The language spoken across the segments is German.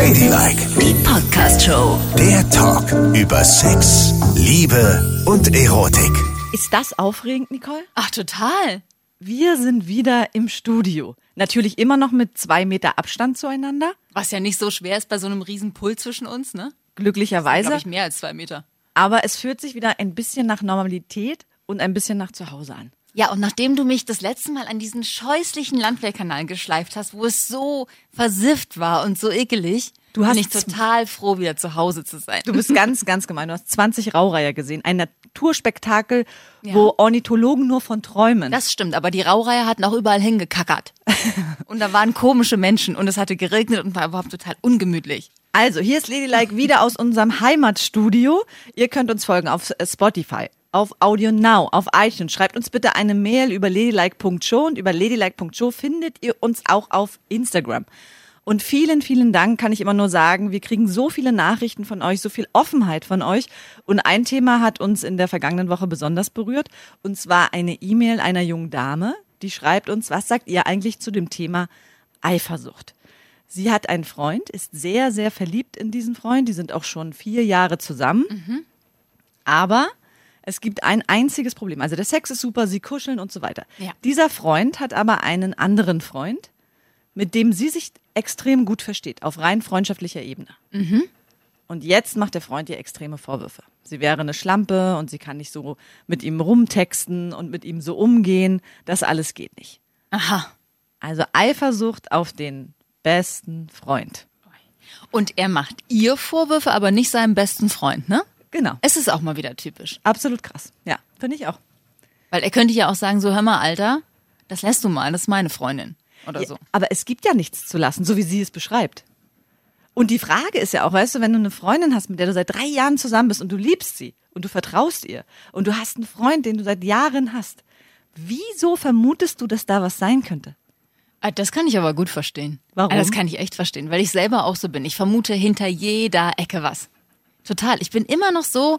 Ladylike, Die Podcast-Show. der Talk über Sex, Liebe und Erotik. Ist das aufregend, Nicole? Ach, total. Wir sind wieder im Studio. Natürlich immer noch mit zwei Meter Abstand zueinander. Was ja nicht so schwer ist bei so einem riesen Pull zwischen uns, ne? Glücklicherweise. Glaube ich mehr als zwei Meter. Aber es fühlt sich wieder ein bisschen nach Normalität und ein bisschen nach Zuhause an. Ja, und nachdem du mich das letzte Mal an diesen scheußlichen Landwehrkanal geschleift hast, wo es so versifft war und so ekelig, Du hast bin ich total froh, wieder zu Hause zu sein. Du bist ganz, ganz gemein. Du hast 20 Raureiher gesehen. Ein Naturspektakel, Ja. wo Ornithologen nur von träumen. Das stimmt, aber die Raureiher hatten auch überall hingekackert. und da waren komische Menschen und es hatte geregnet und war überhaupt total ungemütlich. Also, hier ist Ladylike wieder aus unserem Heimatstudio. Ihr könnt uns folgen auf äh, Spotify, auf Audio Now, auf iTunes. Schreibt uns bitte eine Mail über ladylike.show und über ladylike.show findet ihr uns auch auf Instagram. Und vielen, vielen Dank kann ich immer nur sagen. Wir kriegen so viele Nachrichten von euch, so viel Offenheit von euch. Und ein Thema hat uns in der vergangenen Woche besonders berührt. Und zwar eine E-Mail einer jungen Dame, die schreibt uns, was sagt ihr eigentlich zu dem Thema Eifersucht? Sie hat einen Freund, ist sehr, sehr verliebt in diesen Freund. Die sind auch schon vier Jahre zusammen. Aber es gibt ein einziges Problem. Also der Sex ist super, sie kuscheln und so weiter. Ja. Dieser Freund hat aber einen anderen Freund, mit dem sie sich extrem gut versteht, auf rein freundschaftlicher Ebene. Und jetzt macht der Freund ihr extreme Vorwürfe. Sie wäre eine Schlampe und sie kann nicht so mit ihm rumtexten und mit ihm so umgehen. Das alles geht nicht. Aha. Also Eifersucht auf den besten Freund. Und er macht ihr Vorwürfe, aber nicht seinem besten Freund, ne? Genau. Es ist auch mal wieder typisch. Absolut krass. Ja, finde ich auch. Weil er könnte ja auch sagen, so hör mal, Alter, das lässt du mal, das ist meine Freundin. Oder so. Ja, aber es gibt ja nichts zu lassen, so wie sie es beschreibt. Und die Frage ist ja auch, weißt du, wenn du eine Freundin hast, mit der du seit drei Jahren zusammen bist und du liebst sie und du vertraust ihr und du hast einen Freund, den du seit Jahren hast, wieso vermutest du, dass da was sein könnte? Ah, Das kann ich aber gut verstehen. Warum? Ah, Das kann ich echt verstehen, weil ich selber auch so bin. Ich vermute hinter jeder Ecke was. Total. Ich bin immer noch so,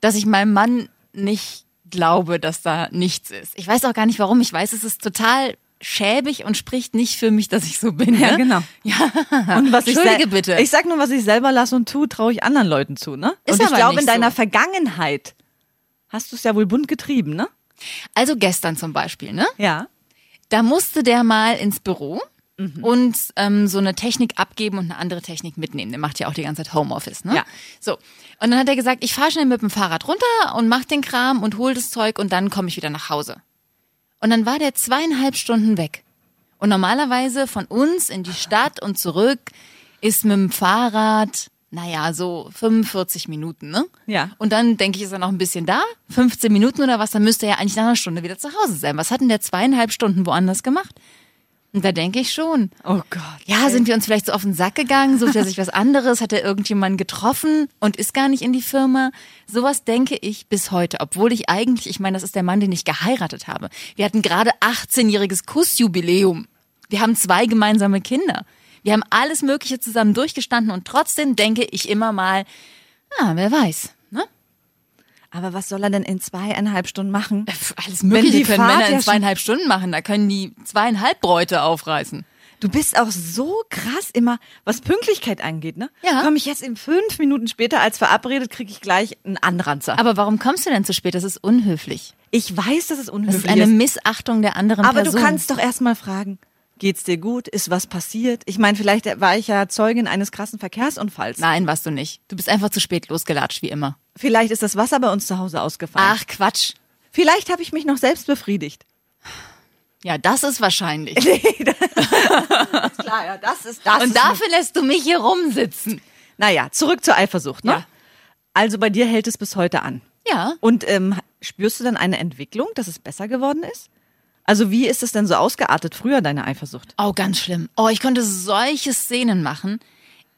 dass ich meinem Mann nicht glaube, dass da nichts ist. Ich weiß auch gar nicht warum. Ich weiß, es ist total schäbig und spricht nicht für mich, dass ich so bin. Ja, ne? genau. Ja. Und was ich Entschuldige sel- bitte. Ich sag nur, was ich selber lasse und tue, traue ich anderen Leuten zu, ne? Ist und ich glaube, in deiner so. Vergangenheit hast du es ja wohl bunt getrieben, ne? Also gestern zum Beispiel, ne? Ja. Da musste der mal ins Büro Mhm. und ähm, so eine Technik abgeben und eine andere Technik mitnehmen. Der macht ja auch die ganze Zeit Homeoffice, ne? Ja. So. Und dann hat er gesagt, ich fahre schnell mit dem Fahrrad runter und mach den Kram und hol das Zeug und dann komme ich wieder nach Hause. Und dann war der zweieinhalb Stunden weg. Und normalerweise von uns in die Stadt und zurück ist mit dem Fahrrad, naja, so 45 Minuten, ne? Ja. Und dann denke ich, ist er noch ein bisschen da, 15 Minuten oder was, dann müsste er ja eigentlich nach einer Stunde wieder zu Hause sein. Was hat denn der zweieinhalb Stunden woanders gemacht? Und da denke ich schon. Oh Gott. Ja, sind wir uns vielleicht so auf den Sack gegangen? Sucht er sich was anderes? Hat er irgendjemanden getroffen und ist gar nicht in die Firma? Sowas denke ich bis heute, obwohl ich eigentlich, ich meine, das ist der Mann, den ich geheiratet habe. Wir hatten gerade 18-jähriges Kussjubiläum. Wir haben zwei gemeinsame Kinder. Wir haben alles Mögliche zusammen durchgestanden und trotzdem denke ich immer mal, ah, wer weiß, ne? Aber was soll er denn in zweieinhalb Stunden machen? Pff, Alles Mögliche die können Fahrt Männer ja in zweieinhalb Stunden machen. Da können die zweieinhalb Bräute aufreißen. Du bist auch so krass immer, was Pünktlichkeit angeht, ne? Ja. Komme ich jetzt in fünf Minuten später als verabredet, kriege ich gleich einen Anranzer. Aber warum kommst du denn zu spät? Das ist unhöflich. ich weiß, dass es Das unhöflich ist eine ist. Missachtung der anderen Aber Person. du kannst doch erstmal fragen, geht's dir gut? Ist was passiert? Ich meine, vielleicht war ich ja Zeugin eines krassen Verkehrsunfalls. Nein, warst du nicht. Du bist einfach zu spät losgelatscht, wie immer. Vielleicht ist das Wasser bei uns zu Hause ausgefallen. Ach, Quatsch. Vielleicht habe ich mich noch selbst befriedigt. Ja, das ist wahrscheinlich. Klar, ja, das ist das. Und dafür lässt du mich hier rumsitzen. naja, zurück zur Eifersucht, ne? Ja. Also bei dir hält es bis heute an. Ja. Und ähm, spürst du dann eine Entwicklung, dass es besser geworden ist? Also wie ist es denn so ausgeartet früher, deine Eifersucht? Oh, ganz schlimm. Oh, ich konnte solche Szenen machen.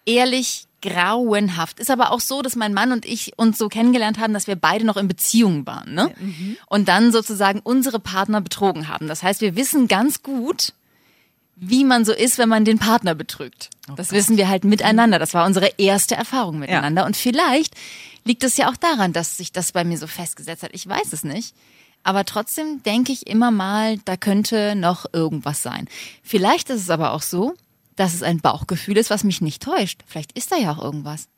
Ehrlich, grauenhaft. Ist aber auch so, dass mein Mann und ich uns so kennengelernt haben, dass wir beide noch in Beziehungen waren, ne? Und dann sozusagen unsere Partner betrogen haben. Das heißt, wir wissen ganz gut, wie man so ist, wenn man den Partner betrügt. das wissen wir halt miteinander. Das war unsere erste Erfahrung miteinander. Und vielleicht liegt es ja auch daran, dass sich das bei mir so festgesetzt hat. Ich weiß es nicht. Aber trotzdem denke ich immer mal, da könnte noch irgendwas sein. Vielleicht ist es aber auch so, dass es ein Bauchgefühl ist, was mich nicht täuscht. Vielleicht ist da ja auch irgendwas.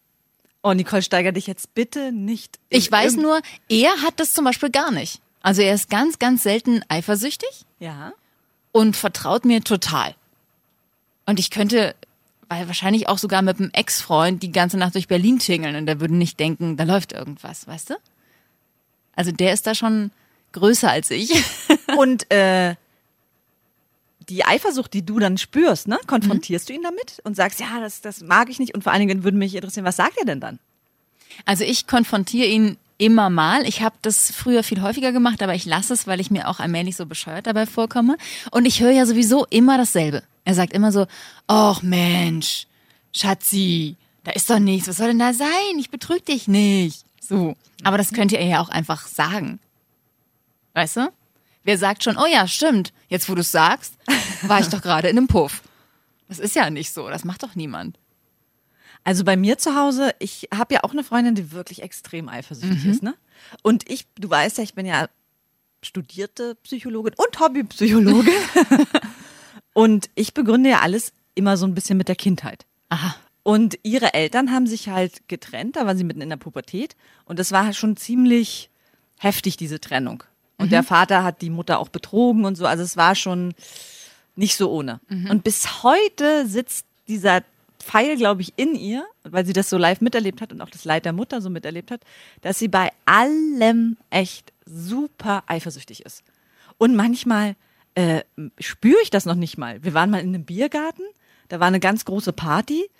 Oh, Nicole, steiger dich jetzt bitte nicht. Ich weiß nur, er hat das zum Beispiel gar nicht. Also er ist ganz, ganz selten eifersüchtig Ja. und vertraut mir total. Und ich könnte, weil wahrscheinlich auch sogar mit einem Ex-Freund die ganze Nacht durch Berlin tingeln und der würde nicht denken, da läuft irgendwas, weißt du? Also der ist da schon größer als ich. Und äh, die Eifersucht, die du dann spürst, ne, konfrontierst du ihn damit und sagst, ja, das, das mag ich nicht. Und vor allen Dingen würde mich interessieren, was sagt er denn dann? Also ich konfrontiere ihn immer mal. Ich habe das früher viel häufiger gemacht, aber ich lasse es, weil ich mir auch allmählich so bescheuert dabei vorkomme. Und ich höre ja sowieso immer dasselbe. Er sagt immer so, ach Mensch, Schatzi, da ist doch nichts. Was soll denn da sein? Ich betrüge dich nicht. So. Aber das könnte er ja auch einfach sagen. Weißt du? Wer sagt schon, oh ja, stimmt, jetzt wo du es sagst, war ich doch gerade in einem Puff. Das ist ja nicht so, das macht doch niemand. Also bei mir zu Hause, ich habe ja auch eine Freundin, die wirklich extrem eifersüchtig ist, ne? Und ich, du weißt ja, ich bin ja studierte Psychologin und Hobbypsychologin. und ich begründe ja alles immer so ein bisschen mit der Kindheit. Aha. Und ihre Eltern haben sich halt getrennt, da war sie mitten in der Pubertät. Und das war schon ziemlich heftig, diese Trennung. Und der Vater hat die Mutter auch betrogen und so. Also es war schon nicht so ohne. Und bis heute sitzt dieser Pfeil, glaube ich, in ihr, weil sie das so live miterlebt hat und auch das Leid der Mutter so miterlebt hat, dass sie bei allem echt super eifersüchtig ist. Und manchmal äh, spüre ich das noch nicht mal. Wir waren mal in einem Biergarten, da war eine ganz große Party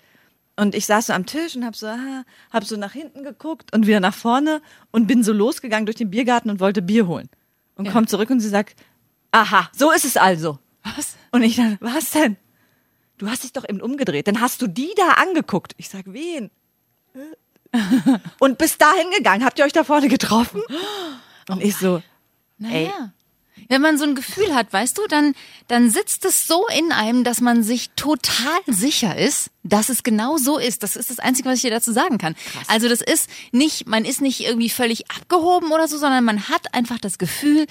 und ich saß so am Tisch und hab so, ah, hab so nach hinten geguckt und wieder nach vorne und bin so losgegangen durch den Biergarten und wollte Bier holen. Und Ja. kommt zurück und sie sagt, aha, so ist es also. Was? Und ich dann, was denn? Du hast dich doch eben umgedreht. Dann hast du die da angeguckt. Ich sag, wen? Und bis dahin gegangen. Habt ihr euch da vorne getroffen? Und ich so, Naja. Wenn man so ein Gefühl hat, weißt du, dann, dann sitzt es so in einem, dass man sich total sicher ist, dass es genau so ist. Das ist das Einzige, was ich dir dazu sagen kann. Also das ist nicht, man ist nicht irgendwie völlig abgehoben oder so, sondern man hat einfach das Gefühl,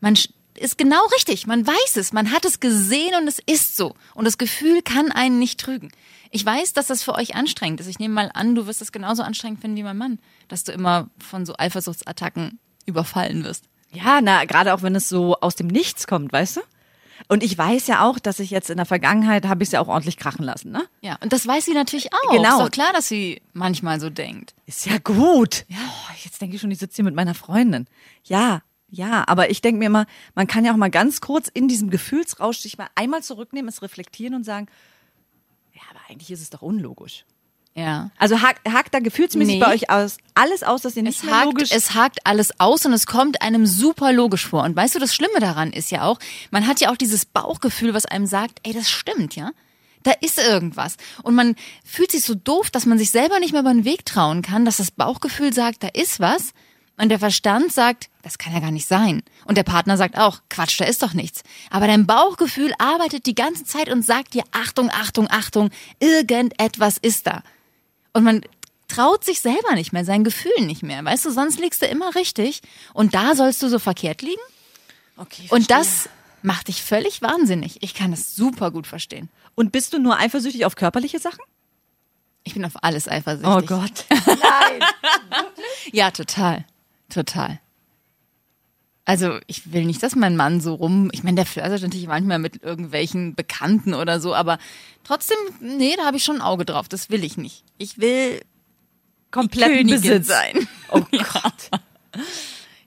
man ist genau richtig. Man weiß es, man hat es gesehen und es ist so. Und das Gefühl kann einen nicht trügen. Ich weiß, dass das für euch anstrengend ist. Ich nehme mal an, du wirst es genauso anstrengend finden wie mein Mann, dass du immer von so Eifersuchtsattacken überfallen wirst. Ja, na, gerade auch wenn es so aus dem Nichts kommt, weißt du? Und ich weiß ja auch, dass ich jetzt in der Vergangenheit habe ich es ja auch ordentlich krachen lassen, ne? Ja, und das weiß sie natürlich auch. Genau. Ist doch klar, dass sie manchmal so denkt. Ist ja gut. Ja. Oh, jetzt denke ich schon, ich sitze hier mit meiner Freundin. Ja, ja, aber ich denke mir immer, man kann ja auch mal ganz kurz in diesem Gefühlsrausch sich mal einmal zurücknehmen, es reflektieren und sagen, ja, aber eigentlich ist es doch unlogisch. Ja. Also hakt, hakt da gefühlsmäßig Nee. bei euch aus alles aus, dass ihr nicht Es mehr hakt, logisch es hakt alles aus und es kommt einem super logisch vor. Und weißt du, das Schlimme daran ist ja auch, man hat ja auch dieses Bauchgefühl, was einem sagt, ey, das stimmt, ja? Da ist irgendwas. Und man fühlt sich so doof, dass man sich selber nicht mehr über den Weg trauen kann, dass das Bauchgefühl sagt, da ist was. Und der Verstand sagt, das kann ja gar nicht sein. Und der Partner sagt auch, Quatsch, da ist doch nichts. Aber dein Bauchgefühl arbeitet die ganze Zeit und sagt dir, Achtung, Achtung, Achtung, irgendetwas ist da. Und man traut sich selber nicht mehr, sein Gefühl nicht mehr. Weißt du, sonst liegst du immer richtig. Und da sollst du so verkehrt liegen. Okay, Und das macht dich völlig wahnsinnig. Ich kann das super gut verstehen. Und bist du nur eifersüchtig auf körperliche Sachen? Ich bin auf alles eifersüchtig. Oh Gott. Ja, total. Total. Also ich will nicht, dass mein Mann so rum. Ich meine, der flirtet natürlich manchmal mit irgendwelchen Bekannten oder so, aber trotzdem, nee, da habe ich schon ein Auge drauf. Das will ich nicht. Ich will Königin Besitz. sein. Oh Gott.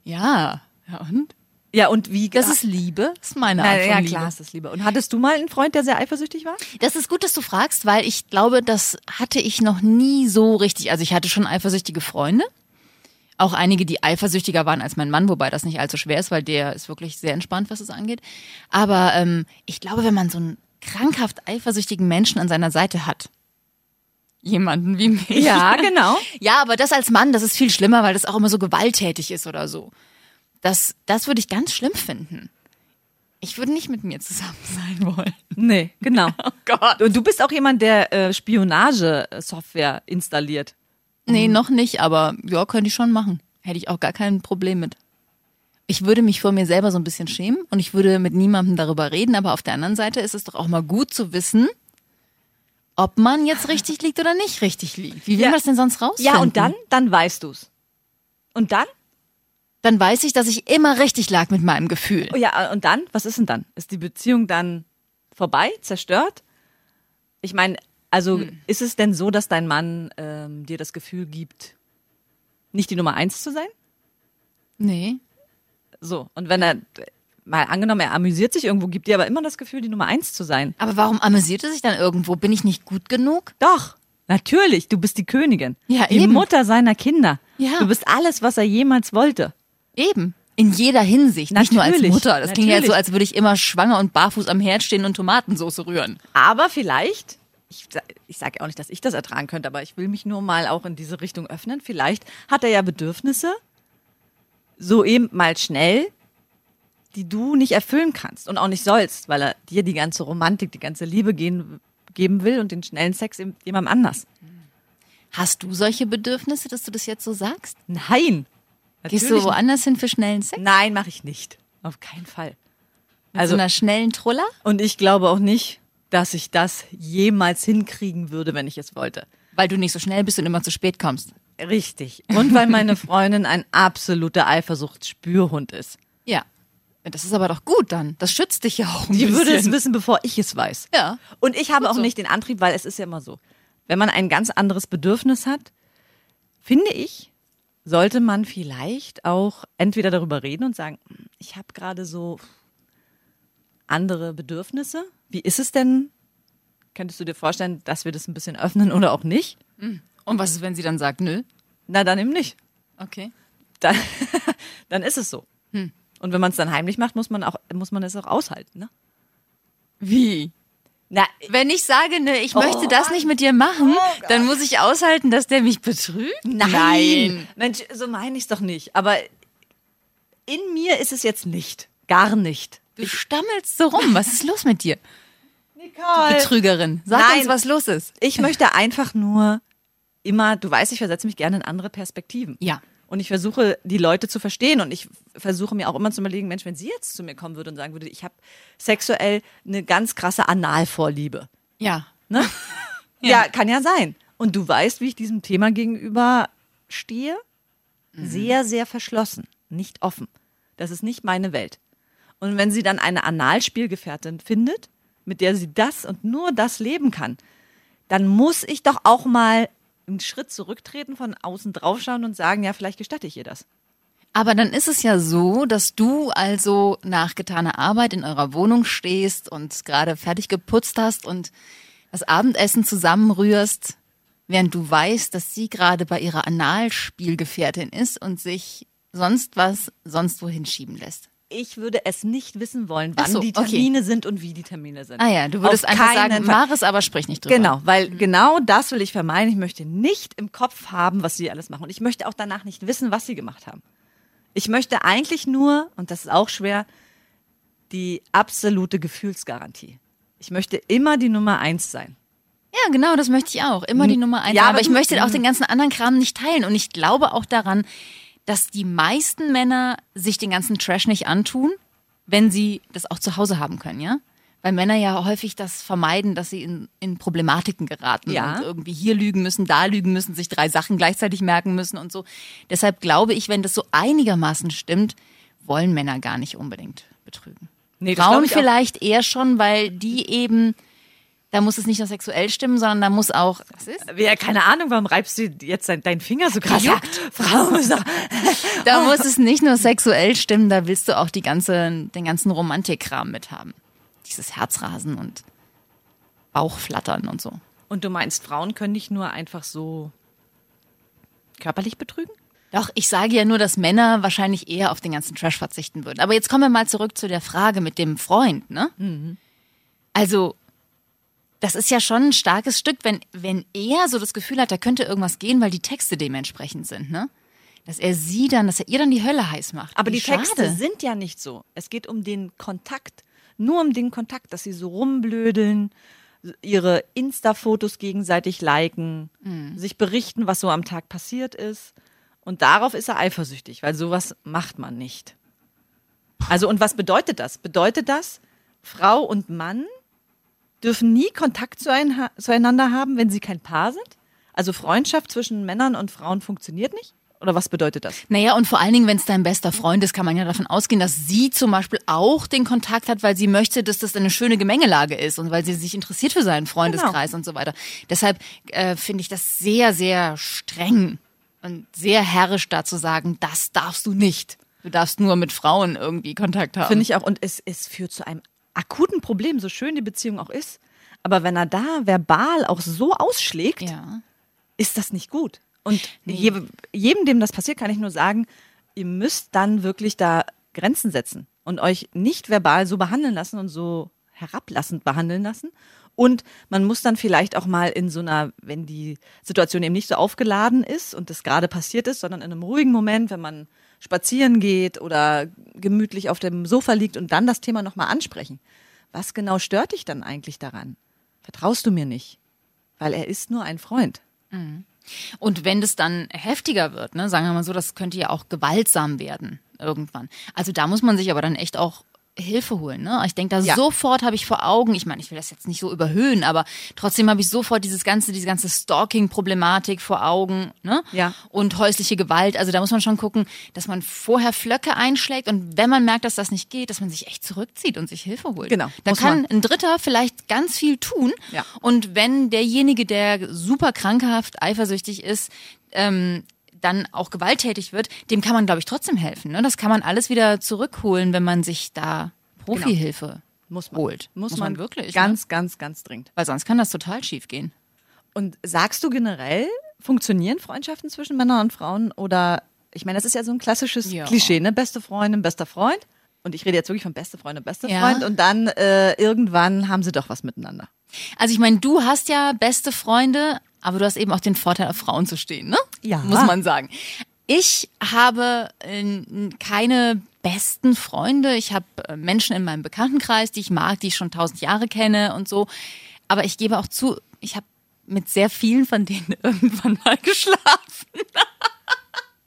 Ja. Ja und? Ja, und wie Das ist Liebe. Das ist meine Art Na, von ja, Liebe. klar ist das Liebe. Und hattest du mal einen Freund, der sehr eifersüchtig war? Das ist gut, dass du fragst, weil ich glaube, das hatte ich noch nie so richtig. Also ich hatte schon eifersüchtige Freunde. Auch einige, die eifersüchtiger waren als mein Mann, wobei das nicht allzu schwer ist, weil der ist wirklich sehr entspannt, was es angeht. Aber ähm, ich glaube, wenn man so einen krankhaft eifersüchtigen Menschen an seiner Seite hat, jemanden wie mich. Ja, genau. Ja, aber das als Mann, das ist viel schlimmer, weil das auch immer so gewalttätig ist oder so. Das, das würde ich ganz schlimm finden. Ich würde nicht mit mir zusammen sein wollen. Nee, genau. Oh Gott. Und du bist auch jemand, der äh, Spionagesoftware installiert. Nee, noch nicht, aber ja, könnte ich schon machen. Hätte ich auch gar kein Problem mit. Ich würde mich vor mir selber so ein bisschen schämen und ich würde mit niemandem darüber reden, aber auf der anderen Seite ist es doch auch mal gut zu wissen, ob man jetzt richtig liegt oder nicht richtig liegt. Wie will Ja. man das denn sonst rausfinden? Ja, und dann, dann weißt du's. Und dann? Dann weiß ich, dass ich immer richtig lag mit meinem Gefühl. Oh ja, und dann? Was ist denn dann? Ist die Beziehung dann vorbei, zerstört? Ich meine, also ist es denn so, dass dein Mann ähm, dir das Gefühl gibt, nicht die Nummer eins zu sein? Nee. So, und wenn er, mal angenommen, er amüsiert sich irgendwo, gibt dir aber immer das Gefühl, die Nummer eins zu sein. Aber warum amüsiert er sich dann irgendwo? Bin ich nicht gut genug? Doch, natürlich, du bist die Königin. Ja, die eben. Mutter seiner Kinder. Ja. Du bist alles, was er jemals wollte. Eben. In jeder Hinsicht. Nicht nur als Natürlich, Mutter. Das klingt ja so, natürlich. als würde ich immer schwanger und barfuß am Herd stehen und Tomatensauce rühren. Aber vielleicht, ich, ich sage auch nicht, dass ich das ertragen könnte, aber ich will mich nur mal auch in diese Richtung öffnen. Vielleicht hat er ja Bedürfnisse, so eben mal schnell, die du nicht erfüllen kannst und auch nicht sollst, weil er dir die ganze Romantik, die ganze Liebe gehen, geben will und den schnellen Sex jemandem anders. Hast du solche Bedürfnisse, dass du das jetzt so sagst? Nein. Gehst du woanders hin für schnellen Sex? Nein, mache ich nicht. Auf keinen Fall. Mit Also- so einer schnellen Truller? Und ich glaube auch nicht, dass ich das jemals hinkriegen würde, wenn ich es wollte. Weil du nicht so schnell bist und immer zu spät kommst. Richtig. Und weil meine Freundin ein absoluter Eifersuchtsspürhund ist. Ja. Das ist aber doch gut dann. Das schützt dich ja auch ein Die würde es bisschen. wissen, bevor ich es weiß. Ja. Und ich habe Gut auch so. nicht den Antrieb, weil es ist ja immer so. Wenn man ein ganz anderes Bedürfnis hat, finde ich, sollte man vielleicht auch entweder darüber reden und sagen, "Hm, ich habe gerade so andere Bedürfnisse. Wie ist es denn? Könntest du dir vorstellen, dass wir das ein bisschen öffnen oder auch nicht? Und was ist, wenn sie dann sagt, nö? Na, dann eben nicht. Okay. Dann, dann ist es so. Und wenn man es dann heimlich macht, muss man auch, muss man es auch aushalten, ne? Wie? Na, Wenn ich sage, nö, ich Oh. möchte das nicht mit dir machen, dann muss ich aushalten, dass der mich betrügt? Nein. Mensch, so meine ich es doch nicht. Aber in mir ist es jetzt nicht. Gar nicht. Du stammelst so rum. Was ist los mit dir? Nicole. Betrügerin. Sag Nein. uns, was los ist. Ich möchte einfach nur immer, du weißt, ich versetze mich gerne in andere Perspektiven. Ja. Und ich versuche, die Leute zu verstehen. Und ich versuche mir auch immer zu überlegen, Mensch, wenn sie jetzt zu mir kommen würde und sagen würde, ich habe sexuell eine ganz krasse Analvorliebe. Ja. Ne? ja. kann ja sein. Und du weißt, wie ich diesem Thema gegenüber stehe? Sehr, sehr verschlossen, nicht offen. Das ist nicht meine Welt. Und wenn sie dann eine Analspielgefährtin findet, mit der sie das und nur das leben kann, dann muss ich doch auch mal einen Schritt zurücktreten, von außen draufschauen und sagen, ja, vielleicht gestatte ich ihr das. Aber dann ist es ja so, dass du also nach getaner Arbeit in eurer Wohnung stehst und gerade fertig geputzt hast und das Abendessen zusammenrührst, während du weißt, dass sie gerade bei ihrer Analspielgefährtin ist und sich sonst was sonst wohin schieben lässt. Ich würde es nicht wissen wollen, wann so, die okay. Termine sind und wie die Termine sind. Ah ja, du würdest Auf einfach sagen, mach es, aber sprich nicht drüber. Genau, weil genau das will ich vermeiden. Ich möchte nicht im Kopf haben, was sie alles machen. Und ich möchte auch danach nicht wissen, was sie gemacht haben. Ich möchte eigentlich nur, und das ist auch schwer, die absolute Gefühlsgarantie. Ich möchte immer die Nummer eins sein. Ja, genau, das möchte ich auch. Immer die Nummer eins. Ja, aber, aber ich möchte auch den ganzen anderen Kram nicht teilen. Und ich glaube auch daran, dass die meisten Männer sich den ganzen Trash nicht antun, wenn sie das auch zu Hause haben können, ja? Weil Männer ja häufig das vermeiden, dass sie in, in Problematiken geraten Ja. und irgendwie hier lügen müssen, da lügen müssen, sich drei Sachen gleichzeitig merken müssen und so. Deshalb glaube ich, wenn das so einigermaßen stimmt, wollen Männer gar nicht unbedingt betrügen. Nee, Frauen vielleicht eher schon, weil die eben, da muss es nicht nur sexuell stimmen, sondern da muss auch, was ist? Ja, keine Ahnung, warum reibst du jetzt dein, deinen Finger so krass? Ja, Frau Da muss es nicht nur sexuell stimmen, da willst du auch die ganze, den ganzen Romantikkram mithaben. Dieses Herzrasen und Bauchflattern und so. Und du meinst, Frauen können nicht nur einfach so körperlich betrügen? Doch, ich sage ja nur, dass Männer wahrscheinlich eher auf den ganzen Trash verzichten würden. Aber jetzt kommen wir mal zurück zu der Frage mit dem Freund, ne? Also, das ist ja schon ein starkes Stück, wenn, wenn er so das Gefühl hat, da könnte irgendwas gehen, weil die Texte dementsprechend sind, ne? Dass er sie dann, dass er ihr dann die Hölle heiß macht. Aber Wie die Texte schade. sind ja nicht so. Es geht um den Kontakt. Nur um den Kontakt, dass sie so rumblödeln, ihre Insta-Fotos gegenseitig liken, sich berichten, was so am Tag passiert ist. Und darauf ist er eifersüchtig, weil sowas macht man nicht. Also, und was bedeutet das? Bedeutet das, Frau und Mann dürfen nie Kontakt zuein- zueinander haben, wenn sie kein Paar sind? Also Freundschaft zwischen Männern und Frauen funktioniert nicht? Oder was bedeutet das? Naja, und vor allen Dingen, wenn es dein bester Freund ist, kann man ja davon ausgehen, dass sie zum Beispiel auch den Kontakt hat, weil sie möchte, dass das eine schöne Gemengelage ist und weil sie sich interessiert für seinen Freundeskreis und so weiter. Deshalb äh, finde ich das sehr, sehr streng und sehr herrisch da zu sagen, das darfst du nicht. Du darfst nur mit Frauen irgendwie Kontakt haben. Finde ich auch. Und es, es führt zu einem akuten Problem, so schön die Beziehung auch ist. Aber wenn er da verbal auch so ausschlägt, Ja. ist das nicht gut. Und je, jedem, dem das passiert, kann ich nur sagen, ihr müsst dann wirklich da Grenzen setzen und euch nicht verbal so behandeln lassen und so herablassend behandeln lassen. Und man muss dann vielleicht auch mal in so einer, wenn die Situation eben nicht so aufgeladen ist und das gerade passiert ist, sondern in einem ruhigen Moment, wenn man spazieren geht oder gemütlich auf dem Sofa liegt und dann das Thema nochmal ansprechen. Was genau stört dich dann eigentlich daran? Vertraust du mir nicht? Weil er ist nur ein Freund. Und wenn das dann heftiger wird, ne, sagen wir mal so, das könnte ja auch gewaltsam werden irgendwann. Also da muss man sich aber dann echt auch Hilfe holen. Ne? Ich denke da Ja. sofort habe ich vor Augen, ich meine, ich will das jetzt nicht so überhöhen, aber trotzdem habe ich sofort dieses ganze, diese ganze Stalking-Problematik vor Augen, ne? Ja. Und häusliche Gewalt. Also da muss man schon gucken, dass man vorher Flöcke einschlägt und wenn man merkt, dass das nicht geht, dass man sich echt zurückzieht und sich Hilfe holt. Genau, Da muss kann man. ein Dritter vielleicht ganz viel tun. Ja. Und wenn derjenige, der super krankhaft eifersüchtig ist, ähm, dann auch gewalttätig wird, dem kann man, glaube ich, trotzdem helfen. Ne? Das kann man alles wieder zurückholen, wenn man sich da Profihilfe Muss man. holt. Muss, man, wirklich. ne? Ganz, ganz, ganz dringend. Weil sonst kann das total schief gehen. Und sagst du generell, funktionieren Freundschaften zwischen Männern und Frauen? Oder, ich meine, das ist ja so ein klassisches Ja. Klischee, ne? Beste Freundin, bester Freund. Und ich rede jetzt wirklich von beste Freundin, bester Ja. Freund. Und dann äh, irgendwann haben sie doch was miteinander. Also ich meine, du hast ja beste Freunde, aber du hast eben auch den Vorteil, auf Frauen zu stehen, ne? Ja. Muss man sagen. Ich habe äh, keine besten Freunde. Ich habe äh, Menschen in meinem Bekanntenkreis, die ich mag, die ich schon tausend Jahre kenne und so. Aber ich gebe auch zu, ich habe mit sehr vielen von denen irgendwann mal geschlafen.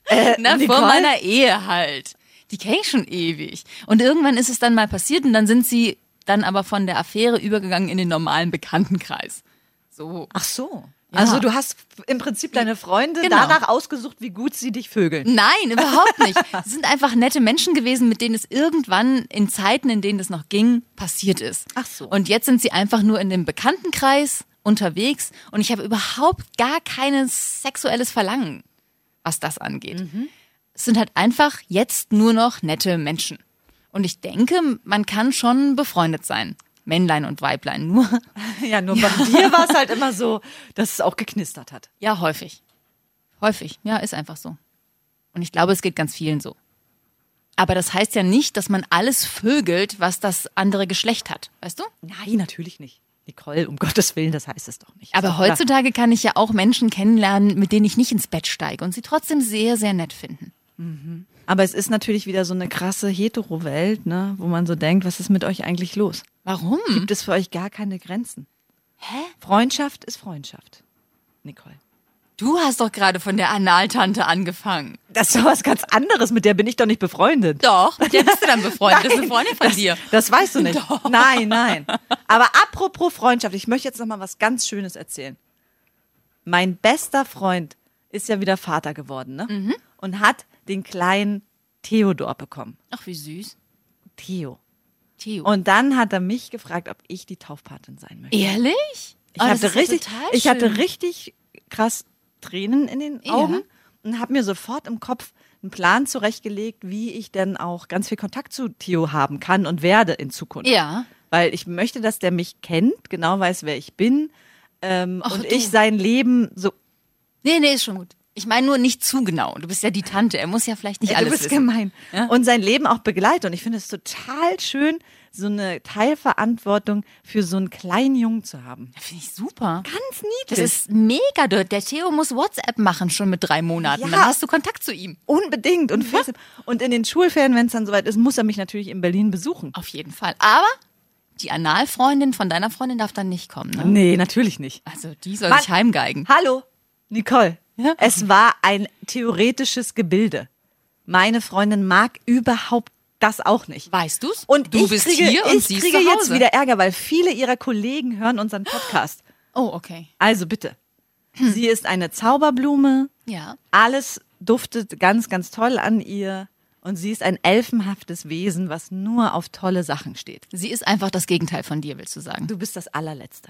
Na, vor meiner Ehe halt. Die kenne ich schon ewig. Und irgendwann ist es dann mal passiert und dann sind sie dann aber von der Affäre übergegangen in den normalen Bekanntenkreis. So. Ach so. Ja. Also du hast im Prinzip deine Freunde Genau. danach ausgesucht, wie gut sie dich vögeln. Nein, überhaupt nicht. Es sind einfach nette Menschen gewesen, mit denen es irgendwann in Zeiten, in denen es noch ging, passiert ist. Ach so. Und jetzt sind sie einfach nur in dem Bekanntenkreis unterwegs und ich habe überhaupt gar kein sexuelles Verlangen, was das angeht. Mhm. Es sind halt einfach jetzt nur noch nette Menschen. Und ich denke, man kann schon befreundet sein. Männlein und Weiblein. Nur, Ja, nur bei dir war es halt immer so, dass es auch geknistert hat. ja, häufig. Häufig. Ja, ist einfach so. Und ich glaube, es geht ganz vielen so. Aber das heißt ja nicht, dass man alles vögelt, was das andere Geschlecht hat. Weißt du? Nein, natürlich nicht. Nicole, um Gottes Willen, das heißt es doch nicht. Aber heutzutage kann ich ja auch Menschen kennenlernen, mit denen ich nicht ins Bett steige und sie trotzdem sehr, sehr nett finden. Aber es ist natürlich wieder so eine krasse Hetero-Welt, ne, wo man so denkt, was ist mit euch eigentlich los? Warum? Gibt es für euch gar keine Grenzen? Hä? Freundschaft ist Freundschaft. Nicole. Du hast doch gerade von der Analtante angefangen. Das ist doch was ganz anderes, mit der bin ich doch nicht befreundet. Doch, mit der bist du dann befreundet. das ist eine Freundin von dir. Das weißt du nicht. Nein, nein. Aber apropos Freundschaft, ich möchte jetzt noch mal was ganz Schönes erzählen. Mein bester Freund ist ja wieder Vater geworden, ne? Mhm. Und hat den kleinen Theodor bekommen. Ach, wie süß. Theo. Theo. Und dann hat er mich gefragt, ob ich die Taufpatin sein möchte. Ehrlich? Ich, Oh, hatte ja richtig, ich hatte richtig krass Tränen in den Ja. Augen und habe mir sofort im Kopf einen Plan zurechtgelegt, wie ich denn auch ganz viel Kontakt zu Theo haben kann und werde in Zukunft. Ja. Weil ich möchte, dass der mich kennt, genau weiß, wer ich bin ähm, Ach, und du. ich sein Leben so. Nee, nee, ist schon gut. Ich meine nur nicht zu genau. Du bist ja die Tante. Er muss ja vielleicht nicht Ja, alles du bist wissen. gemein. Ja? Und sein Leben auch begleitet. Und ich finde es total schön, so eine Teilverantwortung für so einen kleinen Jungen zu haben. Finde ich super. Ganz niedlich. Das ist mega. Der der Theo muss WhatsApp machen schon mit drei Monaten. Ja. Dann hast du Kontakt zu ihm. Unbedingt. Und, FaceTime. und in den Schulferien, wenn es dann soweit ist, muss er mich natürlich in Berlin besuchen. Auf jeden Fall. Aber die Analfreundin von deiner Freundin darf dann nicht kommen. Ne? Nee, natürlich nicht. Also die soll Mann. sich heimgeigen. Hallo, Nicole. Ja? Es war ein theoretisches Gebilde. Meine Freundin mag überhaupt das auch nicht. Weißt du's? Und du ich bist kriege, hier und ich sie ist kriege zu jetzt Hause. wieder Ärger, weil viele ihrer Kollegen hören unseren Podcast. Oh, okay. Also bitte. Sie ist eine Zauberblume. Ja. Alles duftet ganz, ganz toll an ihr. Und sie ist ein elfenhaftes Wesen, was nur auf tolle Sachen steht. Sie ist einfach das Gegenteil von dir, willst du sagen? Du bist das allerletzte.